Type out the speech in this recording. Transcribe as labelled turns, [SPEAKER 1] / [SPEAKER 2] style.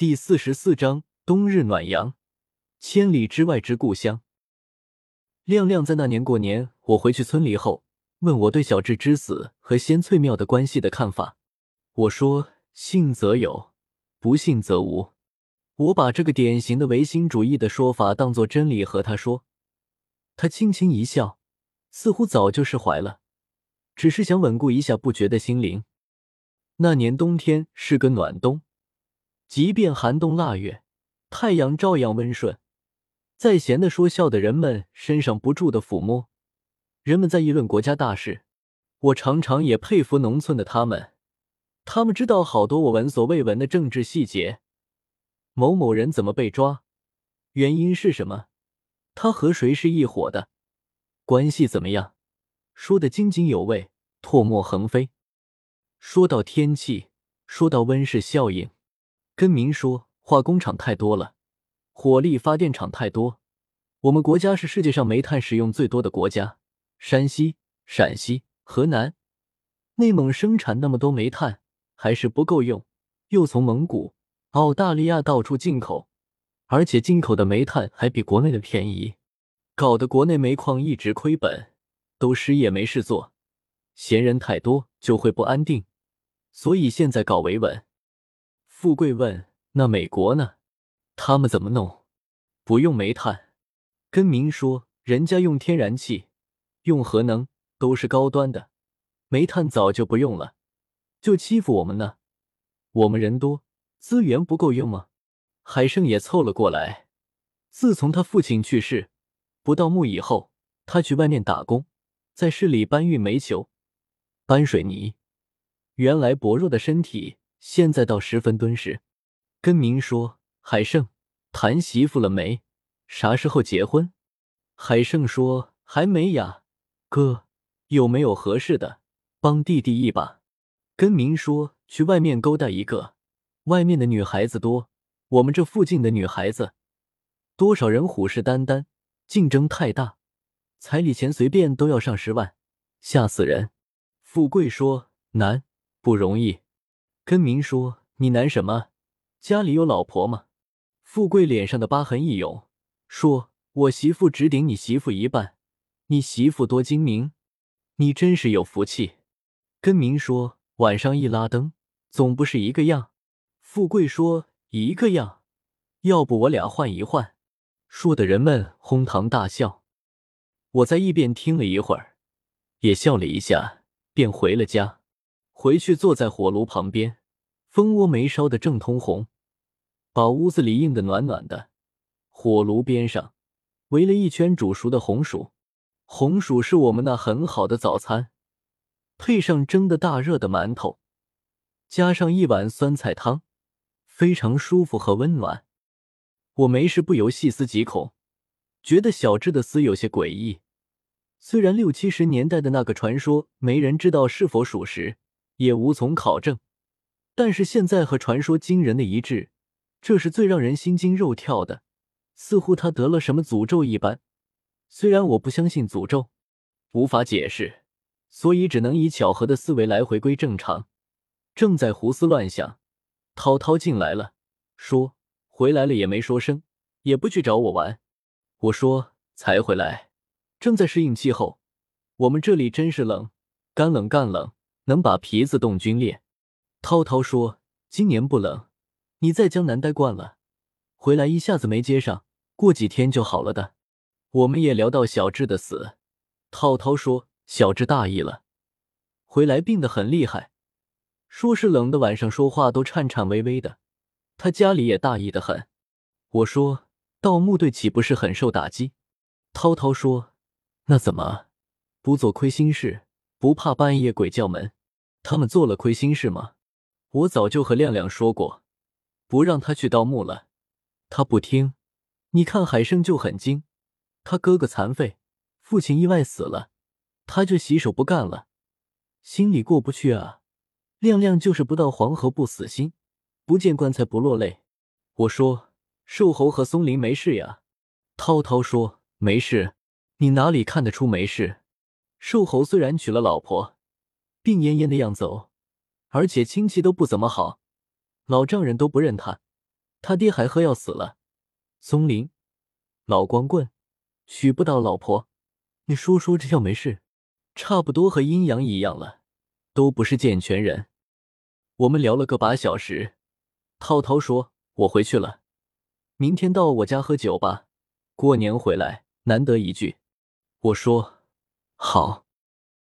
[SPEAKER 1] 第四十四章冬日暖阳，千里之外之故乡。亮亮在那年过年，我回去村里后，问我对小智之死和仙翠庙的关系的看法。我说：信则有，不信则无。我把这个典型的唯心主义的说法当做真理和他说。他轻轻一笑，似乎早就释怀了，只是想稳固一下不觉的心灵。那年冬天是个暖冬。即便寒冬腊月，太阳照样温顺。在闲的说笑的人们身上不住的抚摸，人们在议论国家大事。我常常也佩服农村的他们，他们知道好多我闻所未闻的政治细节。某某人怎么被抓？原因是什么？他和谁是一伙的？关系怎么样？说的津津有味，唾沫横飞。说到天气，说到温室效应。跟明说，化工厂太多了，火力发电厂太多。我们国家是世界上煤炭使用最多的国家，山西、陕西、河南、内蒙生产那么多煤炭还是不够用，又从蒙古、澳大利亚到处进口，而且进口的煤炭还比国内的便宜，搞得国内煤矿一直亏本，都失业没事做，闲人太多就会不安定，所以现在搞维稳。富贵问：“那美国呢？他们怎么弄？不用煤炭？”跟明说：“人家用天然气，用核能，都是高端的，煤炭早就不用了，就欺负我们呢。我们人多，资源不够用吗？”海胜也凑了过来。自从他父亲去世，不到墓以后，他去外面打工，在市里搬运煤球、搬水泥。原来薄弱的身体。现在倒十分敦实，跟明说：“海胜谈媳妇了没？啥时候结婚？”海胜说：“还没呀，哥，有没有合适的，帮弟弟一把？”跟明说：“去外面勾搭一个，外面的女孩子多，我们这附近的女孩子，多少人虎视眈眈，竞争太大，彩礼钱随便都要上十万，吓死人。”富贵说：“难，不容易。”跟明说：“你难什么？家里有老婆吗？”富贵脸上的疤痕一涌，说：“我媳妇只顶你媳妇一半，你媳妇多精明，你真是有福气。”跟明说：“晚上一拉灯，总不是一个样。”富贵说：“一个样，要不我俩换一换？”说的人们哄堂大笑。我在一边听了一会儿，也笑了一下，便回了家。回去坐在火炉旁边。蜂窝煤烧的正通红，把屋子里映得暖暖的。火炉边上围了一圈煮熟的红薯，红薯是我们那很好的早餐，配上蒸的大热的馒头，加上一碗酸菜汤，非常舒服和温暖。我没事不由细思极恐，觉得小智的死有些诡异。虽然六七十年代的那个传说没人知道是否属实，也无从考证。但是现在和传说惊人的一致，这是最让人心惊肉跳的。似乎他得了什么诅咒一般。虽然我不相信诅咒，无法解释，所以只能以巧合的思维来回归正常。正在胡思乱想，涛涛进来了，说回来了也没说声，也不去找我玩。我说才回来，正在适应气候。我们这里真是冷，干冷干冷，能把皮子冻皲裂。涛涛说：“今年不冷，你在江南待惯了，回来一下子没接上，过几天就好了的。”我们也聊到小智的死，涛涛说：“小智大意了，回来病得很厉害，说是冷的，晚上说话都颤颤巍巍的。他家里也大意的很。”我说：“盗墓队岂不是很受打击？”涛涛说：“那怎么不做亏心事？不怕半夜鬼叫门？他们做了亏心事吗？”我早就和亮亮说过，不让他去盗墓了，他不听。你看海生就很精，他哥哥残废，父亲意外死了，他就洗手不干了，心里过不去啊。亮亮就是不到黄河不死心，不见棺材不落泪。我说瘦猴和松林没事呀，涛涛说没事，你哪里看得出没事？瘦猴虽然娶了老婆，病恹恹的样子哦。而且亲戚都不怎么好，老丈人都不认他，他爹还喝药死了。松林，老光棍，娶不到老婆，你说说这要没事，差不多和阴阳一样了，都不是健全人。我们聊了个把小时，涛涛说：“我回去了，明天到我家喝酒吧，过年回来难得一聚。”我说：“好。”